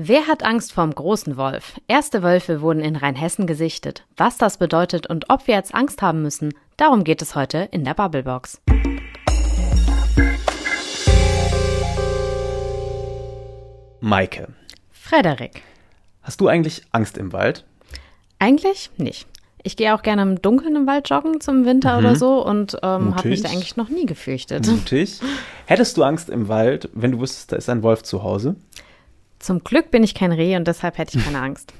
Wer hat Angst vorm großen Wolf? Erste Wölfe wurden in Rheinhessen gesichtet. Was das bedeutet und ob wir jetzt Angst haben müssen, darum geht es heute in der Bubblebox. Maike. Frederik. Hast du eigentlich Angst im Wald? Eigentlich nicht. Ich gehe auch gerne im Dunkeln im Wald joggen zum Winter mhm. oder so und ähm, habe mich da eigentlich noch nie gefürchtet. Mutig. Hättest du Angst im Wald, wenn du wüsstest, da ist ein Wolf zu Hause? Zum Glück bin ich kein Reh und deshalb hätte ich keine Angst.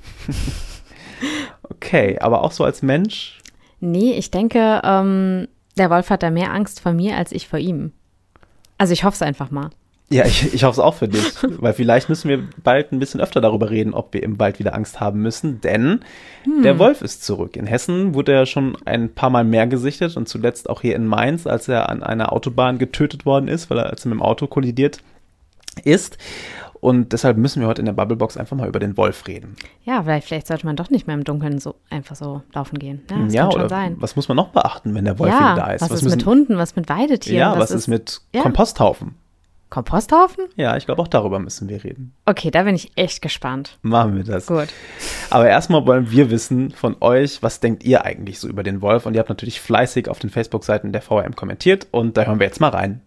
okay, aber auch so als Mensch? Nee, ich denke, ähm, der Wolf hat da mehr Angst vor mir als ich vor ihm. Also ich hoffe es einfach mal. Ja, ich, ich hoffe es auch für dich, weil vielleicht müssen wir bald ein bisschen öfter darüber reden, ob wir im Wald wieder Angst haben müssen, denn hm. der Wolf ist zurück. In Hessen wurde er schon ein paar Mal mehr gesichtet und zuletzt auch hier in Mainz, als er an einer Autobahn getötet worden ist, weil er als er mit dem Auto kollidiert ist. Und deshalb müssen wir heute in der Bubblebox einfach mal über den Wolf reden. Ja, vielleicht, vielleicht sollte man doch nicht mehr im Dunkeln so einfach so laufen gehen. Ja, das ja kann schon sein. Was muss man noch beachten, wenn der Wolf ja, da ist? Was, was ist müssen, mit Hunden, was mit Weidetieren? Ja, was, was ist, ist, mit ja. Komposthaufen? Komposthaufen? Ja, ich glaube, auch darüber müssen wir reden. Okay, da bin ich echt gespannt. Machen wir das. Gut. Aber erstmal wollen wir wissen von euch, was denkt ihr eigentlich so über den Wolf? Und ihr habt natürlich fleißig auf den Facebook-Seiten der VRM kommentiert und da hören wir jetzt mal rein.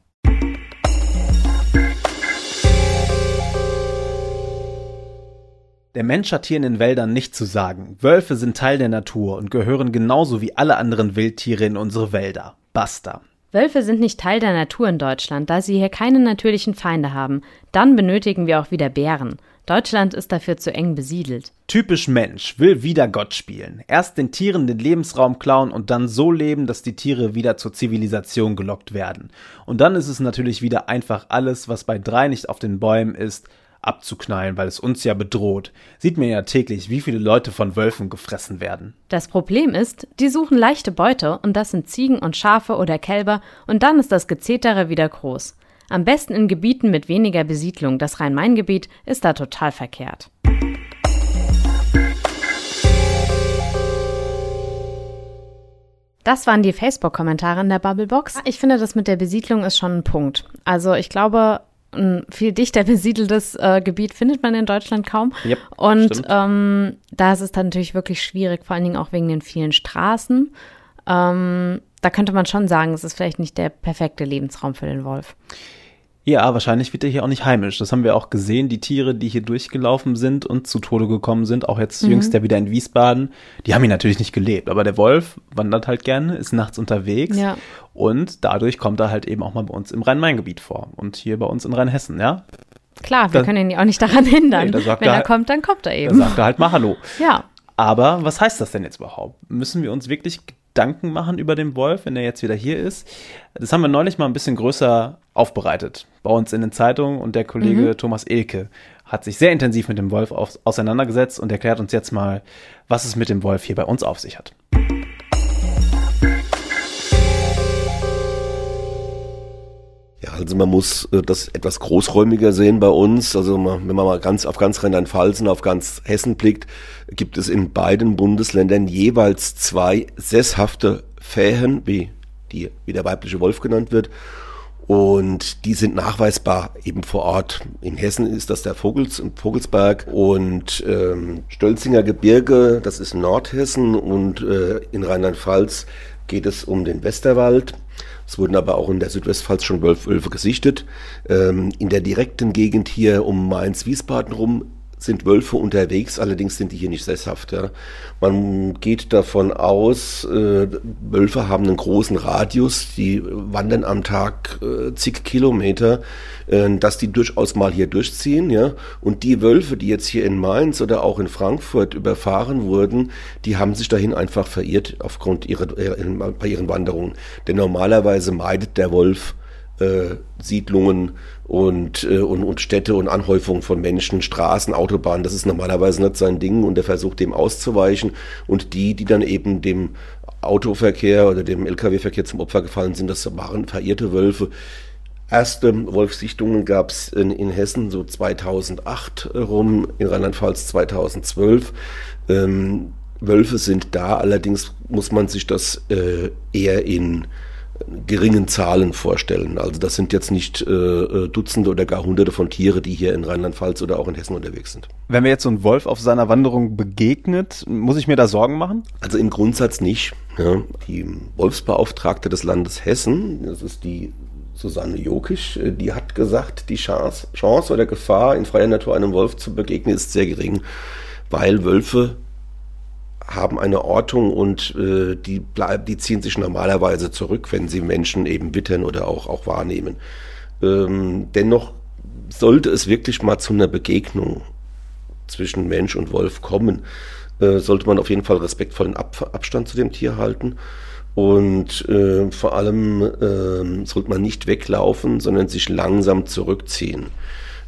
Der Mensch hat hier in den Wäldern nichts zu sagen. Wölfe sind Teil der Natur und gehören genauso wie alle anderen Wildtiere in unsere Wälder. Basta. Wölfe sind nicht Teil der Natur in Deutschland, da sie hier keine natürlichen Feinde haben. Dann benötigen wir auch wieder Bären. Deutschland ist dafür zu eng besiedelt. Typisch Mensch, will wieder Gott spielen. Erst den Tieren den Lebensraum klauen und dann so leben, dass die Tiere wieder zur Zivilisation gelockt werden. Und dann ist es natürlich wieder einfach alles, was bei drei nicht auf den Bäumen ist, abzuknallen, weil es uns ja bedroht. Sieht mir ja täglich, wie viele Leute von Wölfen gefressen werden. Das Problem ist, die suchen leichte Beute und das sind Ziegen und Schafe oder Kälber und dann ist das Gezetere wieder groß. Am besten in Gebieten mit weniger Besiedlung. Das Rhein-Main-Gebiet ist da total verkehrt. Das waren die Facebook-Kommentare in der Bubblebox. Ich finde, das mit der Besiedlung ist schon ein Punkt. Also ich glaube, ein viel dichter besiedeltes äh, Gebiet findet man in Deutschland kaum. Yep, und ähm, da ist es dann natürlich wirklich schwierig, vor allen Dingen auch wegen den vielen Straßen. Ähm, da könnte man schon sagen, es ist vielleicht nicht der perfekte Lebensraum für den Wolf. Ja, wahrscheinlich wird er hier auch nicht heimisch. Das haben wir auch gesehen. Die Tiere, die hier durchgelaufen sind und zu Tode gekommen sind, auch jetzt mhm. jüngst ja wieder in Wiesbaden, die haben hier natürlich nicht gelebt. Aber der Wolf wandert halt gerne, ist nachts unterwegs. Ja. Und dadurch kommt er halt eben auch mal bei uns im Rhein-Main-Gebiet vor. Und hier bei uns in Rheinhessen, ja. Klar, wir da, können ihn ja auch nicht daran hindern. Nee, Wenn er, er halt, kommt, dann kommt er eben. Da sagt er halt mal Hallo. Ja. Aber was heißt das denn jetzt überhaupt? Müssen wir uns wirklich Gedanken machen über den Wolf, wenn er jetzt wieder hier ist. Das haben wir neulich mal ein bisschen größer aufbereitet bei uns in den Zeitungen und der Kollege mhm. Thomas Elke hat sich sehr intensiv mit dem Wolf auseinandergesetzt und erklärt uns jetzt mal, was es mit dem Wolf hier bei uns auf sich hat. Also man muss äh, das etwas großräumiger sehen bei uns. Also wenn man mal ganz auf ganz Rheinland-Pfalz und auf ganz Hessen blickt, gibt es in beiden Bundesländern jeweils zwei sesshafte Fähen, wie die, wie der weibliche Wolf genannt wird. Und die sind nachweisbar eben vor Ort. In Hessen ist das der Vogels, Vogelsberg und ähm, Stölzinger Gebirge, das ist Nordhessen und äh, in Rheinland-Pfalz geht es um den Westerwald. Es wurden aber auch in der Südwestpfalz schon Wölfe gesichtet. Ähm, in der direkten Gegend hier um Mainz-Wiesbaden rum sind Wölfe unterwegs, allerdings sind die hier nicht sesshaft. Ja. Man geht davon aus, äh, Wölfe haben einen großen Radius, die wandern am Tag äh, zig Kilometer, äh, dass die durchaus mal hier durchziehen. Ja. Und die Wölfe, die jetzt hier in Mainz oder auch in Frankfurt überfahren wurden, die haben sich dahin einfach verirrt aufgrund ihrer, äh, bei ihren Wanderungen. Denn normalerweise meidet der Wolf äh, Siedlungen und, äh, und, und Städte und Anhäufungen von Menschen, Straßen, Autobahnen, das ist normalerweise nicht sein Ding und er versucht dem auszuweichen und die, die dann eben dem Autoverkehr oder dem Lkw-Verkehr zum Opfer gefallen sind, das waren verirrte Wölfe. Erste Wolfsichtungen gab es in, in, Hessen so 2008 rum, in Rheinland-Pfalz 2012. Ähm, Wölfe sind da, allerdings muss man sich das äh, eher in geringen Zahlen vorstellen. Also das sind jetzt nicht äh, äh, Dutzende oder gar Hunderte von Tiere, die hier in Rheinland-Pfalz oder auch in Hessen unterwegs sind. Wenn mir jetzt so ein Wolf auf seiner Wanderung begegnet, muss ich mir da Sorgen machen? Also im Grundsatz nicht. Ja. Die Wolfsbeauftragte des Landes Hessen, das ist die Susanne Jokisch, äh, die hat gesagt, die Chance, Chance oder Gefahr, in freier Natur einem Wolf zu begegnen, ist sehr gering, weil Wölfe haben eine Ortung und äh, die, bleib, die ziehen sich normalerweise zurück, wenn sie Menschen eben wittern oder auch, auch wahrnehmen. Ähm, dennoch sollte es wirklich mal zu einer Begegnung zwischen Mensch und Wolf kommen, äh, sollte man auf jeden Fall respektvollen Ab Abstand zu dem Tier halten. Und äh, vor allem äh, sollte man nicht weglaufen, sondern sich langsam zurückziehen.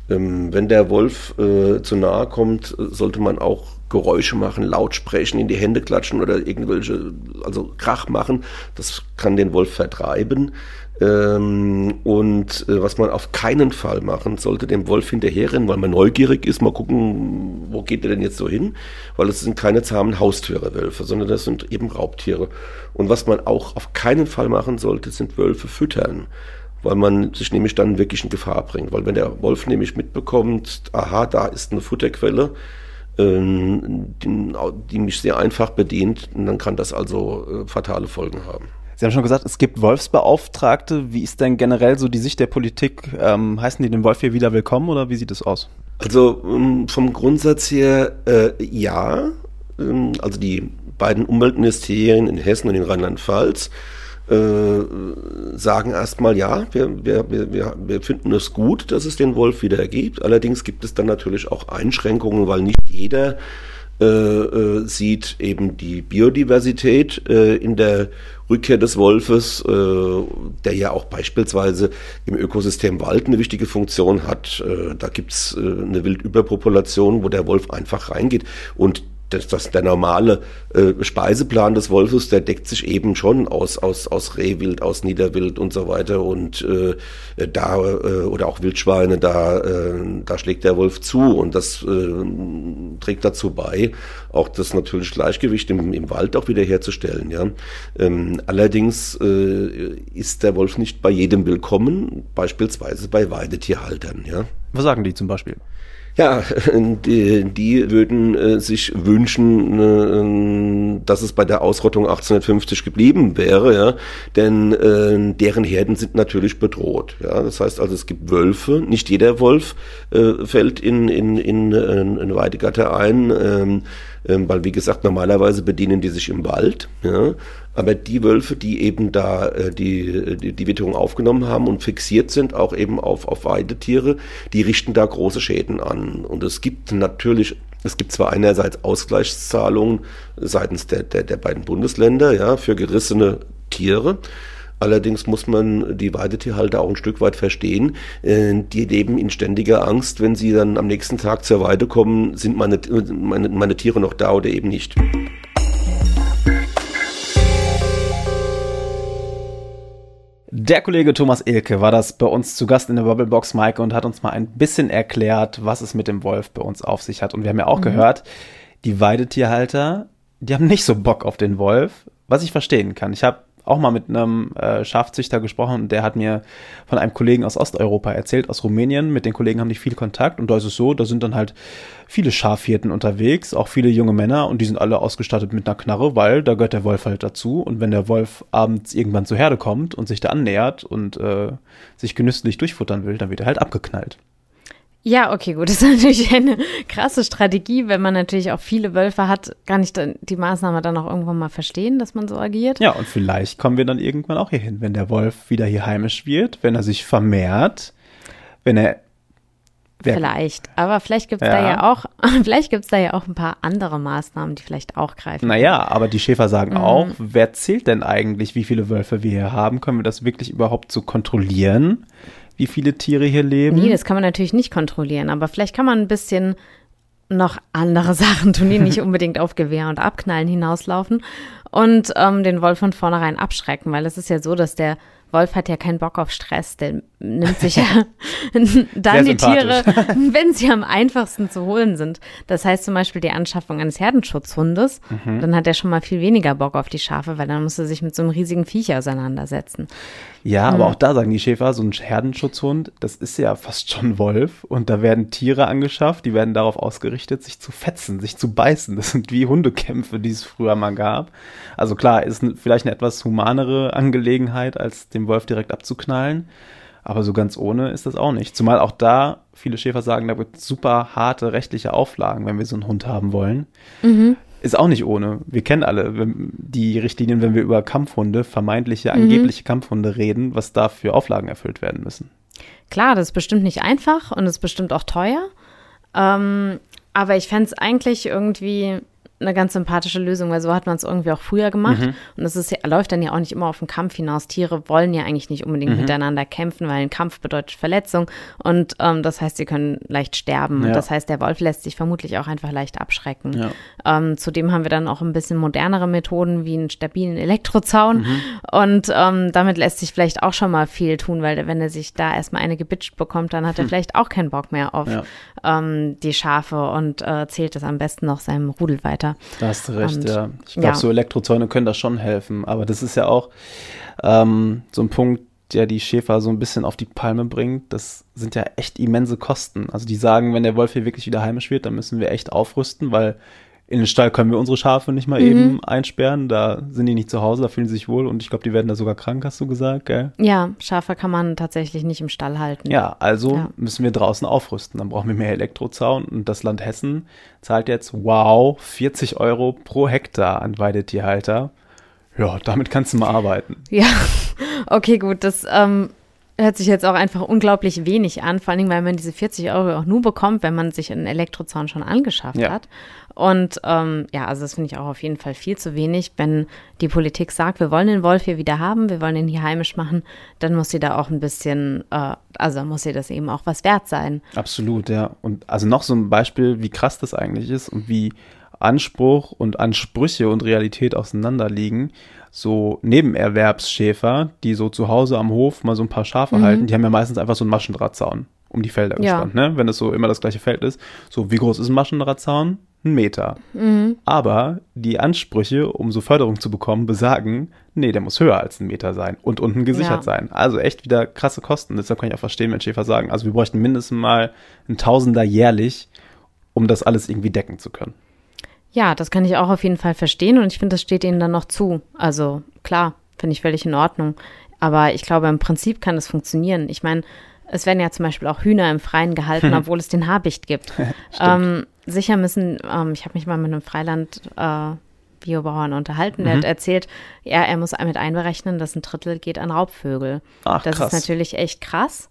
Ähm, wenn der Wolf äh, zu nahe kommt, sollte man auch Geräusche machen, laut sprechen, in die Hände klatschen oder irgendwelche, also Krach machen. Das kann den Wolf vertreiben. Ähm, und äh, was man auf keinen Fall machen sollte, dem Wolf hinterherrennen, weil man neugierig ist, mal gucken, wo geht der denn jetzt so hin? Weil es sind keine zahmen Haustiere, Wölfe, sondern das sind eben Raubtiere. Und was man auch auf keinen Fall machen sollte, sind Wölfe füttern weil man sich nämlich dann wirklich in Gefahr bringt. Weil wenn der Wolf nämlich mitbekommt, aha, da ist eine Futterquelle, die, die, mich sehr einfach bedient, dann kann das also äh, fatale Folgen haben. Sie haben schon gesagt, es gibt Wolfsbeauftragte. Wie ist denn generell so die Sicht der Politik? Ähm, heißen die den Wolf hier wieder willkommen oder wie sieht es aus? Also ähm, vom Grundsatz her äh, ja. Ähm, also die beiden Umweltministerien in Hessen und in Rheinland-Pfalz äh, sagen erstmal, ja, wir, wir, wir, wir finden es gut, dass es den Wolf wieder gibt. Allerdings gibt es dann natürlich auch Einschränkungen, weil nicht jeder äh, äh, sieht eben die Biodiversität äh, in der Rückkehr des Wolfes, äh, der ja auch beispielsweise im Ökosystem Wald eine wichtige Funktion hat. Äh, da gibt's äh, eine Wildüberpopulation, wo der Wolf einfach reingeht. Und das, das, der normale äh, Speiseplan des Wolfes, der deckt sich eben schon aus, aus, aus Rehwild, aus Niederwild und so weiter. Und äh, da, äh, oder auch Wildschweine, da, äh, da schlägt der Wolf zu. Und das äh, trägt dazu bei, auch das natürlich Gleichgewicht im, im Wald auch wiederherzustellen. Ja? Ähm, allerdings äh, ist der Wolf nicht bei jedem willkommen, beispielsweise bei Weidetierhaltern. Ja? Was sagen die zum Beispiel? Ja, die, die würden äh, sich wünschen, äh, dass es bei der Ausrottung 1850 geblieben wäre, ja, denn äh, deren Herden sind natürlich bedroht. Ja, das heißt also, es gibt Wölfe. Nicht jeder Wolf äh, fällt in in in, in, in Weidegatter ein. Ähm, weil wie gesagt, normalerweise bedienen die sich im Wald. Ja? Aber die Wölfe, die eben da äh, die, die, die Witterung aufgenommen haben und fixiert sind, auch eben auf, auf Weidetiere, die richten da große Schäden an. Und es gibt natürlich es gibt zwar einerseits Ausgleichszahlungen seitens der, der, der beiden Bundesländer ja, für gerissene Tiere, Allerdings muss man die Weidetierhalter auch ein Stück weit verstehen. Äh, die leben in ständiger Angst, wenn sie dann am nächsten Tag zur Weide kommen, sind meine, meine, meine Tiere noch da oder eben nicht. Der Kollege Thomas Ilke war das bei uns zu Gast in der Bubblebox, Mike, und hat uns mal ein bisschen erklärt, was es mit dem Wolf bei uns auf sich hat. Und wir haben ja auch mhm. gehört, die Weidetierhalter, die haben nicht so Bock auf den Wolf, was ich verstehen kann. Ich habe auch mal mit einem äh, Schafzüchter gesprochen und der hat mir von einem Kollegen aus Osteuropa erzählt, aus Rumänien. Mit den Kollegen haben die viel Kontakt und da ist es so, da sind dann halt viele Schafhirten unterwegs, auch viele junge Männer und die sind alle ausgestattet mit einer Knarre, weil da gehört der Wolf halt dazu und wenn der Wolf abends irgendwann zur Herde kommt und sich da annähert und äh, sich genüsslich durchfuttern will, dann wird er halt abgeknallt. Ja, okay, gut. Das ist natürlich eine krasse Strategie, wenn man natürlich auch viele Wölfe hat, kann ich dann die Maßnahme dann auch irgendwann mal verstehen, dass man so agiert. Ja, und vielleicht kommen wir dann irgendwann auch hier hin, wenn der Wolf wieder hier heimisch wird, wenn er sich vermehrt, wenn er Vielleicht, aber vielleicht gibt es ja. da ja auch, vielleicht gibt es da ja auch ein paar andere Maßnahmen, die vielleicht auch greifen. Naja, aber die Schäfer sagen mhm. auch, wer zählt denn eigentlich, wie viele Wölfe wir hier haben? Können wir das wirklich überhaupt so kontrollieren? Wie viele Tiere hier leben? Nee, das kann man natürlich nicht kontrollieren, aber vielleicht kann man ein bisschen noch andere Sachen tun, die nicht unbedingt auf Gewehr und Abknallen hinauslaufen und ähm, den Wolf von vornherein abschrecken, weil es ist ja so, dass der Wolf hat ja keinen Bock auf Stress. Der nimmt sich ja dann die Tiere, wenn sie am einfachsten zu holen sind. Das heißt zum Beispiel die Anschaffung eines Herdenschutzhundes. Mhm. Dann hat er schon mal viel weniger Bock auf die Schafe, weil dann muss er sich mit so einem riesigen Viech auseinandersetzen. Ja, mhm. aber auch da sagen die Schäfer, so ein Herdenschutzhund, das ist ja fast schon Wolf. Und da werden Tiere angeschafft, die werden darauf ausgerichtet, sich zu fetzen, sich zu beißen. Das sind wie Hundekämpfe, die es früher mal gab. Also klar, ist vielleicht eine etwas humanere Angelegenheit, als den Wolf direkt abzuknallen. Aber so ganz ohne ist das auch nicht. Zumal auch da viele Schäfer sagen, da wird super harte rechtliche Auflagen, wenn wir so einen Hund haben wollen. Mhm. Ist auch nicht ohne. Wir kennen alle die Richtlinien, wenn wir über Kampfhunde, vermeintliche, mhm. angebliche Kampfhunde reden, was da für Auflagen erfüllt werden müssen. Klar, das ist bestimmt nicht einfach und ist bestimmt auch teuer. Ähm, aber ich fände es eigentlich irgendwie eine ganz sympathische Lösung, weil so hat man es irgendwie auch früher gemacht. Mhm. Und es ist, läuft dann ja auch nicht immer auf den Kampf hinaus. Tiere wollen ja eigentlich nicht unbedingt mhm. miteinander kämpfen, weil ein Kampf bedeutet Verletzung. Und ähm, das heißt, sie können leicht sterben. Ja. Und das heißt, der Wolf lässt sich vermutlich auch einfach leicht abschrecken. Ja. Ähm, zudem haben wir dann auch ein bisschen modernere Methoden wie einen stabilen Elektrozaun. Mhm. Und ähm, damit lässt sich vielleicht auch schon mal viel tun, weil wenn er sich da erstmal eine gebitscht bekommt, dann hat er hm. vielleicht auch keinen Bock mehr auf ja. Ähm, die Schafe und äh, zählt es am besten noch seinem Rudel weiter. Da hast du recht, und, ja. Ich glaube, ja. so Elektrozäune können da schon helfen. Aber das ist ja auch ähm, so ein Punkt, der die Schäfer so ein bisschen auf die Palme bringt. Das sind ja echt immense Kosten. Also die sagen, wenn der Wolf hier wirklich wieder heimisch wird, dann müssen wir echt aufrüsten, weil in den Stall können wir unsere Schafe nicht mal mhm. eben einsperren. Da sind die nicht zu Hause, da fühlen sie sich wohl und ich glaube, die werden da sogar krank, hast du gesagt, gell? Ja, Schafe kann man tatsächlich nicht im Stall halten. Ja, also ja. müssen wir draußen aufrüsten. Dann brauchen wir mehr Elektrozaun und das Land Hessen zahlt jetzt, wow, 40 Euro pro Hektar an Weidetierhalter. Ja, damit kannst du mal arbeiten. Ja, okay, gut. Das ähm, hört sich jetzt auch einfach unglaublich wenig an, vor allem, weil man diese 40 Euro auch nur bekommt, wenn man sich einen Elektrozaun schon angeschafft ja. hat. Und ähm, ja, also das finde ich auch auf jeden Fall viel zu wenig. Wenn die Politik sagt, wir wollen den Wolf hier wieder haben, wir wollen ihn hier heimisch machen, dann muss sie da auch ein bisschen, äh, also muss sie das eben auch was wert sein. Absolut, ja. Und also noch so ein Beispiel, wie krass das eigentlich ist und wie Anspruch und Ansprüche und Realität auseinanderliegen so Nebenerwerbsschäfer, die so zu Hause am Hof mal so ein paar Schafe mhm. halten, die haben ja meistens einfach so einen Maschendrahtzaun um die Felder ja. gespannt, ne? Wenn es so immer das gleiche Feld ist. So, wie groß ist ein Maschendrahtzaun? Ein Meter. Mhm. Aber die Ansprüche, um so Förderung zu bekommen, besagen, nee, der muss höher als ein Meter sein und unten gesichert ja. sein. Also echt wieder krasse Kosten. Deshalb kann ich auch verstehen, wenn Schäfer sagen, also wir bräuchten mindestens mal ein Tausender jährlich, um das alles irgendwie decken zu können. Ja, das kann ich auch auf jeden Fall verstehen und ich finde, das steht ihnen dann noch zu. Also klar, finde ich völlig in Ordnung. Aber ich glaube, im Prinzip kann das funktionieren. Ich meine, es werden ja zum Beispiel auch Hühner im Freien gehalten, obwohl es den Habicht gibt. ähm, sicher müssen, ähm, ich habe mich mal mit einem Freiland äh, Biobauern unterhalten, der mhm. hat erzählt, ja, er muss mit einberechnen, dass ein Drittel geht an Raubvögel. Ach, das krass. ist natürlich echt krass.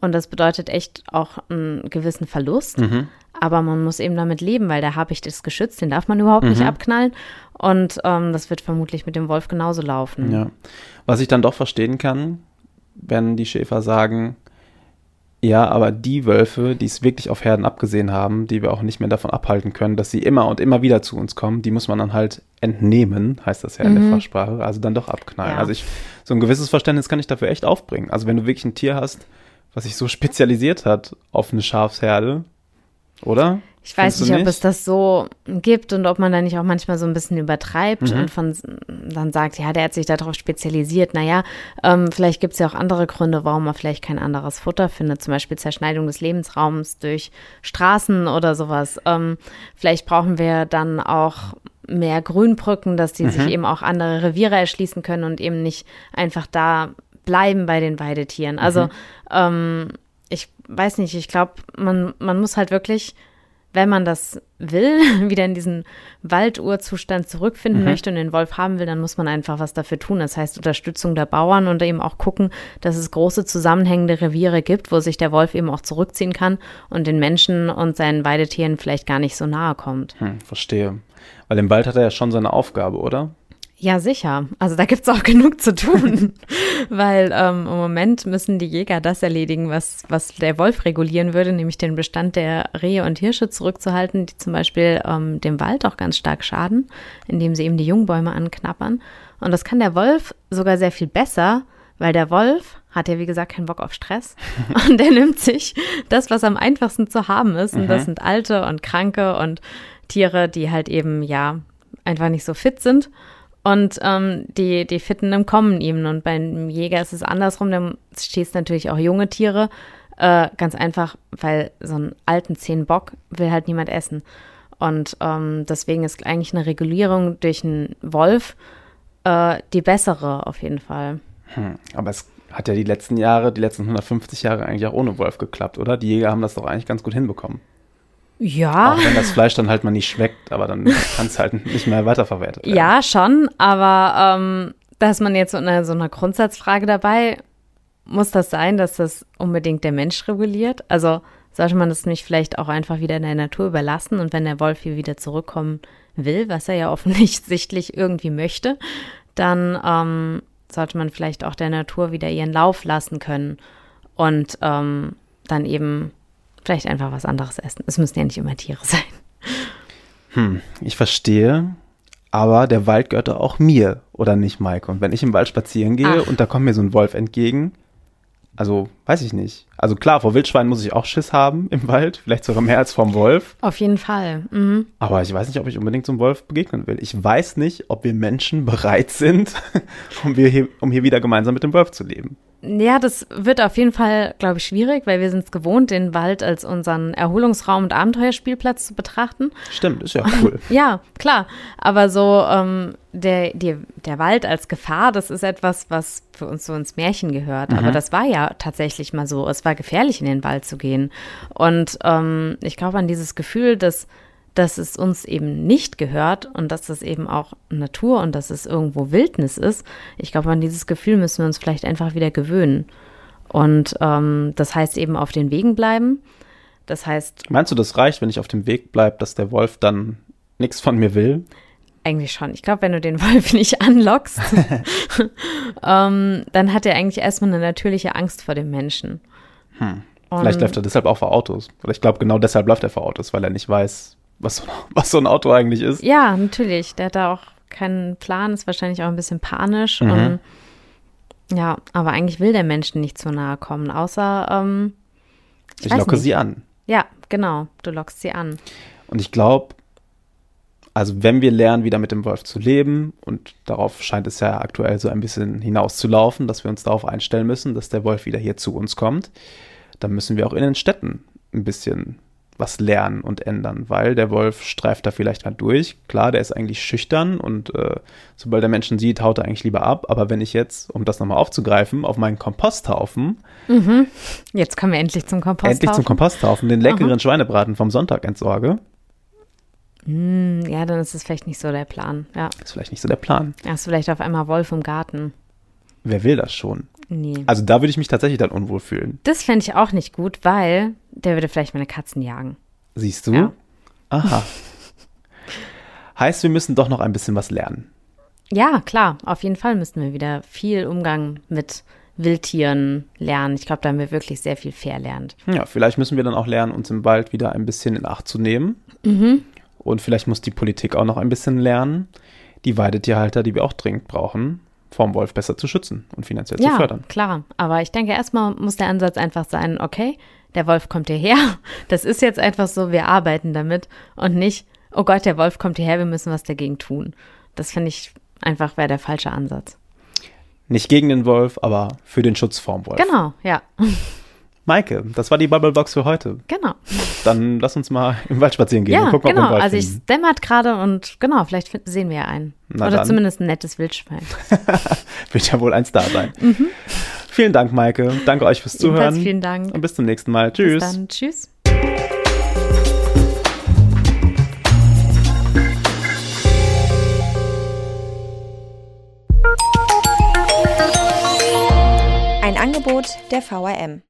Und das bedeutet echt auch einen gewissen Verlust. Mhm. Aber man muss eben damit leben, weil der Habicht ist geschützt, den darf man überhaupt mhm. nicht abknallen. Und ähm, das wird vermutlich mit dem Wolf genauso laufen. Ja. Was ich dann doch verstehen kann, wenn die Schäfer sagen, ja, aber die Wölfe, die es wirklich auf Herden abgesehen haben, die wir auch nicht mehr davon abhalten können, dass sie immer und immer wieder zu uns kommen, die muss man dann halt entnehmen, heißt das ja in der mhm. Fachsprache, also dann doch abknallen. Ja. Also ich, so ein gewisses Verständnis kann ich dafür echt aufbringen. Also wenn du wirklich ein Tier hast, was sich so spezialisiert hat auf eine Schafsherde, oder? Ich weiß nicht, nicht, ob es das so gibt und ob man da nicht auch manchmal so ein bisschen übertreibt mhm. und von, dann sagt, ja, der hat sich darauf spezialisiert. Naja, ähm, vielleicht gibt es ja auch andere Gründe, warum man vielleicht kein anderes Futter findet, zum Beispiel Zerschneidung des Lebensraums durch Straßen oder sowas. Ähm, vielleicht brauchen wir dann auch mehr Grünbrücken, dass die mhm. sich eben auch andere Reviere erschließen können und eben nicht einfach da bleiben bei den Weidetieren. Also mhm. ähm, ich weiß nicht, ich glaube, man, man muss halt wirklich, wenn man das will, wieder in diesen Waldurzustand zurückfinden mhm. möchte und den Wolf haben will, dann muss man einfach was dafür tun. Das heißt Unterstützung der Bauern und eben auch gucken, dass es große zusammenhängende Reviere gibt, wo sich der Wolf eben auch zurückziehen kann und den Menschen und seinen Weidetieren vielleicht gar nicht so nahe kommt. Hm, verstehe. Weil im Wald hat er ja schon seine Aufgabe, oder? Ja, sicher. Also da gibt es auch genug zu tun, weil ähm, im Moment müssen die Jäger das erledigen, was, was der Wolf regulieren würde, nämlich den Bestand der Rehe und Hirsche zurückzuhalten, die zum Beispiel ähm, dem Wald auch ganz stark schaden, indem sie eben die Jungbäume anknappern. Und das kann der Wolf sogar sehr viel besser, Weil der Wolf hat ja, wie gesagt, keinen Bock auf Stress. Und der nimmt sich das, was am einfachsten zu haben ist. Und das sind alte und kranke und Tiere, die halt eben, ja, einfach nicht so fit sind. Und ähm, die, die Fitten kommen ihm. Und beim Jäger ist es andersrum. Dann stehst natürlich auch junge Tiere. Äh, ganz einfach, weil so einen alten Zehn-Bock will halt niemand essen. Und ähm, deswegen ist eigentlich eine Regulierung durch einen Wolf äh, die bessere auf jeden Fall. Hm, aber es hat ja die letzten Jahre, die letzten 150 Jahre eigentlich auch ohne Wolf geklappt, oder? Die Jäger haben das doch eigentlich ganz gut hinbekommen. Ja. Auch wenn das Fleisch dann halt mal nicht schmeckt, aber dann kann es halt nicht mehr weiterverwertet werden. Ja, schon, aber ähm, da ist man jetzt so eine, so eine Grundsatzfrage dabei. Muss das sein, dass das unbedingt der Mensch reguliert? Also sollte man das nicht vielleicht auch einfach wieder in der Natur überlassen und wenn der Wolf hier wieder zurückkommen will, was er ja offensichtlich irgendwie möchte, dann ähm, sollte man vielleicht auch der Natur wieder ihren Lauf lassen können und ähm, dann eben vielleicht einfach was anderes essen. Es müssen ja nicht immer Tiere sein. Hm, ich verstehe, aber der Wald gehört auch mir, oder nicht, Maike? Und wenn ich im Wald spazieren gehe Ach. und da kommt mir so ein Wolf entgegen, also weiß ich nicht. Also klar, vor Wildschweinen muss ich auch Schiss haben im Wald, vielleicht sogar mehr als vom Wolf. Auf jeden Fall. Mhm. Aber ich weiß nicht, ob ich unbedingt so einem Wolf begegnen will. Ich weiß nicht, ob wir Menschen bereit sind, um, wir hier, um hier wieder gemeinsam mit dem Wolf zu leben. Ja, das wird auf jeden Fall, glaube ich, schwierig, weil wir sind es gewohnt, den Wald als unseren Erholungsraum und Abenteuerspielplatz zu betrachten. Stimmt, ist ja cool. Ja, klar. Aber so ähm, der, die, der Wald als Gefahr, das ist etwas, was für uns so ins Märchen gehört. Aber das war ja tatsächlich mal so. Es war gefährlich, in den Wald zu gehen. Und ähm, ich glaube an dieses Gefühl, dass, dass es uns eben nicht gehört und dass es eben auch Natur und dass es irgendwo Wildnis ist. Ich glaube, an dieses Gefühl müssen wir uns vielleicht einfach wieder gewöhnen. Und ähm, das heißt eben auf den Wegen bleiben. Das heißt, Meinst du, das reicht, wenn ich auf dem Weg bleibe, dass der Wolf dann nichts von mir will? Eigentlich schon. Ich glaube, wenn du den Wolf nicht anlockst, ähm, dann hat er eigentlich erstmal eine natürliche Angst vor dem Menschen. Hm. Vielleicht läuft er deshalb auch vor Autos. Oder ich glaube, genau deshalb läuft er vor Autos, weil er nicht weiß, was so, was so ein Auto eigentlich ist. Ja, natürlich. Der hat da auch keinen Plan, ist wahrscheinlich auch ein bisschen panisch. Mhm. Und, ja, aber eigentlich will der Menschen nicht zu nahe kommen, außer, ähm, Ich weiß locke nicht. sie an. ja, genau, du lockst sie an. Und ich glaube, also wenn wir lernen, wieder mit dem Wolf zu leben, und darauf scheint es ja aktuell so ein bisschen hinauszulaufen, dass wir uns darauf einstellen müssen, dass der Wolf wieder hier zu uns kommt, dann müssen wir auch in den Städten ein bisschen was lernen und ändern, weil der Wolf streift da vielleicht mal durch. Klar, der ist eigentlich schüchtern und äh, sobald er Menschen sieht, haut er eigentlich lieber ab. Aber wenn ich jetzt, um das nochmal aufzugreifen, auf meinen Komposthaufen, Jetzt kommen wir endlich zum Kompost. endlich zum Komposthaufen, den leckeren Schweinebraten vom Sonntag entsorge, Ja, dann ist es vielleicht nicht so der Plan. Ja, ist vielleicht nicht so der Plan. hast du vielleicht auf einmal Wolf im Garten. Wer will das schon? Nee. Also da würde ich mich tatsächlich dann unwohl fühlen. Das fände ich auch nicht gut, weil der würde vielleicht meine Katzen jagen. Siehst du? Ja. Aha. heißt, wir müssen doch noch ein bisschen was lernen. Ja, klar, auf jeden Fall müssten wir wieder viel Umgang mit Wildtieren lernen. Ich glaube, da haben wir wirklich sehr viel verlernt. Ja, vielleicht müssen wir dann auch lernen, uns im Wald wieder ein bisschen in Acht zu nehmen. Und vielleicht muss die Politik auch noch ein bisschen lernen, die Weidetierhalter, die wir auch dringend brauchen, vom Wolf besser zu schützen und finanziell zu Ja, fördern. klar. Aber ich denke, erstmal muss der Ansatz einfach sein, okay, der Wolf kommt hierher. Das ist jetzt einfach so, wir arbeiten damit und nicht, oh Gott, der Wolf kommt hierher, wir müssen was dagegen tun. Das finde ich einfach wäre der falsche Ansatz. Nicht gegen den Wolf, aber für den Schutz vorm Wolf. Genau, ja, Maike, das war die Bubblebox für heute. genau. Dann lass uns mal im Wald spazieren gehen und Ja, gucken, ob wir genau. einen Wald Also ich dämmert gerade und genau, vielleicht finden, sehen wir ja einen. Na Oder dann. zumindest ein nettes Wildschwein. Wird ja wohl eins da sein. Vielen Dank, Maike. Danke euch fürs Zuhören. vielen Dank. Und bis zum nächsten Mal. Tschüss. Bis dann. Tschüss. Ein Angebot der VRM.